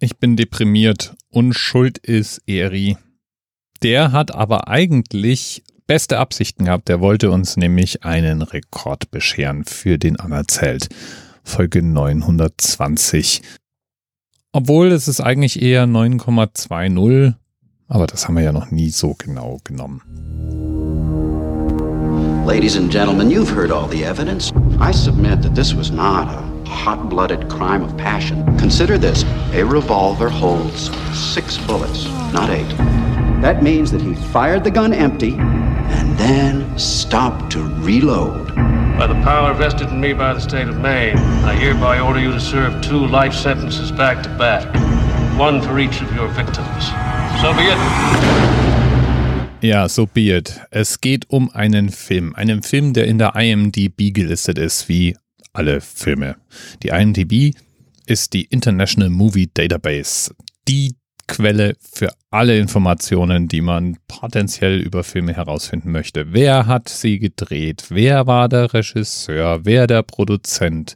Ich bin deprimiert und schuld ist Eri. Der hat aber eigentlich beste Absichten gehabt. Der wollte uns nämlich einen Rekord bescheren für den Anerzählt. Folge 920. Obwohl es ist eigentlich eher 9,20, aber das haben wir ja noch nie so genau genommen. Ladies and gentlemen, you've heard all the evidence. I submit that this was not a hot blooded crime of passion. Consider this a revolver holds six bullets, not eight. That means that he fired the gun empty and then stopped to reload. By the power vested in me by the state of Maine, I hereby order you to serve two life sentences back to back, one for each of your victims. So be it. Ja, so be it. Es geht um einen Film. Einen Film, der in der IMDb gelistet ist, wie alle Filme. Die IMDb ist die International Movie Database, die Quelle für alle Informationen, die man potenziell über Filme herausfinden möchte. Wer hat sie gedreht? Wer war der Regisseur? Wer der Produzent?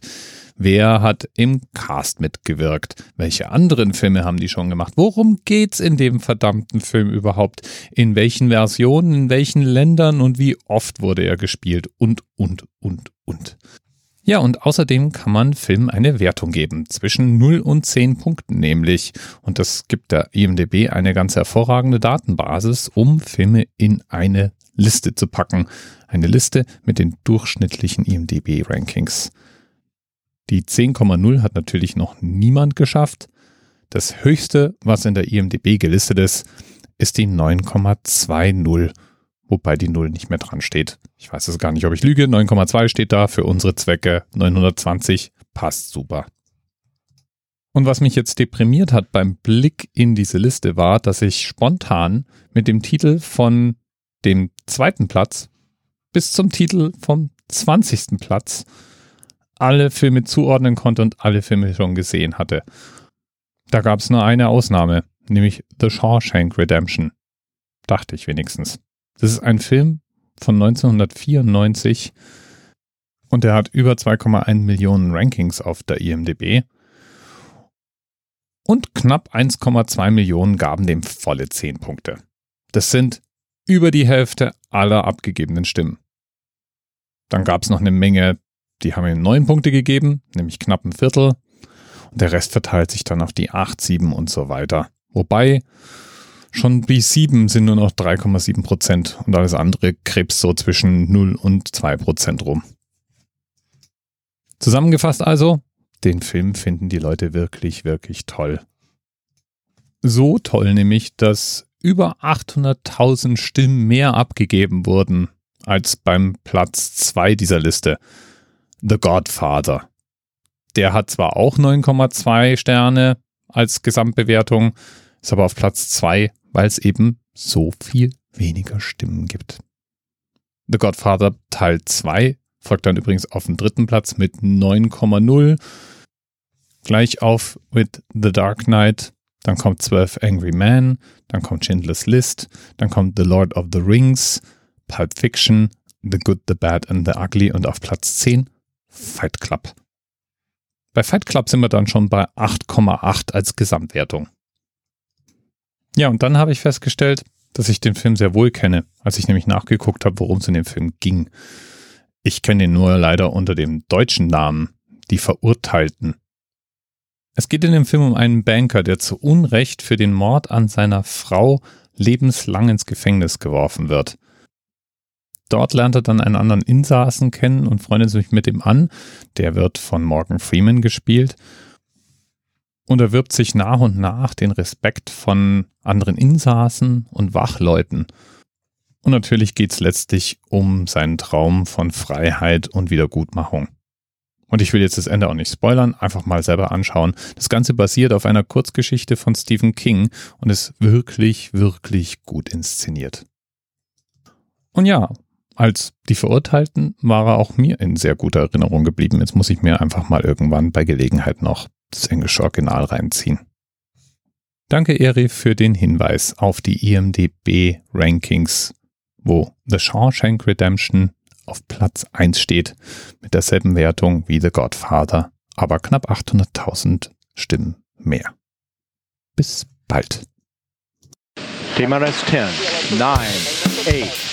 Wer hat im Cast mitgewirkt? Welche anderen Filme haben die schon gemacht? Worum geht's in dem verdammten Film überhaupt? In welchen Versionen, in welchen Ländern und wie oft wurde er gespielt? Und, und, und, und. Ja, und außerdem kann man Filmen eine Wertung geben, zwischen 0 und 10 Punkten nämlich. Und das gibt der IMDB eine ganz hervorragende Datenbasis, um Filme in eine Liste zu packen. Eine Liste mit den durchschnittlichen IMDB-Rankings. Die 10,0 hat natürlich noch niemand geschafft. Das höchste, was in der IMDB gelistet ist, ist die 9,20 wobei die 0 nicht mehr dran steht. Ich weiß es gar nicht, ob ich lüge. 9,2 steht da für unsere Zwecke. 920 passt super. Und was mich jetzt deprimiert hat beim Blick in diese Liste war, dass ich spontan mit dem Titel von dem zweiten Platz bis zum Titel vom 20. Platz alle Filme zuordnen konnte und alle Filme schon gesehen hatte. Da gab es nur eine Ausnahme, nämlich The Shawshank Redemption. Dachte ich wenigstens. Das ist ein Film von 1994 und der hat über 2,1 Millionen Rankings auf der IMDb. Und knapp 1,2 Millionen gaben dem volle 10 Punkte. Das sind über die Hälfte aller abgegebenen Stimmen. Dann gab es noch eine Menge, die haben ihm 9 Punkte gegeben, nämlich knapp ein Viertel. Und der Rest verteilt sich dann auf die 8, 7 und so weiter. Wobei Schon B7 sind nur noch 3,7 Prozent und alles andere krebs so zwischen 0 und 2 Prozent rum. Zusammengefasst also, den Film finden die Leute wirklich, wirklich toll. So toll nämlich, dass über 800.000 Stimmen mehr abgegeben wurden als beim Platz 2 dieser Liste. The Godfather. Der hat zwar auch 9,2 Sterne als Gesamtbewertung, ist aber auf Platz 2 weil es eben so viel weniger Stimmen gibt. The Godfather Teil 2 folgt dann übrigens auf dem dritten Platz mit 9,0. Gleich auf mit The Dark Knight, dann kommt 12 Angry Men, dann kommt Schindler's List, dann kommt The Lord of the Rings, Pulp Fiction, The Good, The Bad and The Ugly und auf Platz 10 Fight Club. Bei Fight Club sind wir dann schon bei 8,8 als Gesamtwertung. Ja, und dann habe ich festgestellt, dass ich den Film sehr wohl kenne, als ich nämlich nachgeguckt habe, worum es in dem Film ging. Ich kenne ihn nur leider unter dem deutschen Namen, Die Verurteilten. Es geht in dem Film um einen Banker, der zu Unrecht für den Mord an seiner Frau lebenslang ins Gefängnis geworfen wird. Dort lernt er dann einen anderen Insassen kennen und freundet sich mit ihm an. Der wird von Morgan Freeman gespielt und erwirbt sich nach und nach den Respekt von anderen Insassen und Wachleuten. Und natürlich geht es letztlich um seinen Traum von Freiheit und Wiedergutmachung. Und ich will jetzt das Ende auch nicht spoilern, einfach mal selber anschauen. Das Ganze basiert auf einer Kurzgeschichte von Stephen King und ist wirklich, wirklich gut inszeniert. Und ja, als die Verurteilten war er auch mir in sehr guter Erinnerung geblieben. Jetzt muss ich mir einfach mal irgendwann bei Gelegenheit noch das englische Original reinziehen. Danke, Eri, für den Hinweis auf die IMDB-Rankings, wo The Shawshank Redemption auf Platz 1 steht, mit derselben Wertung wie The Godfather, aber knapp 800.000 Stimmen mehr. Bis bald. TMRS 10, 9, 8.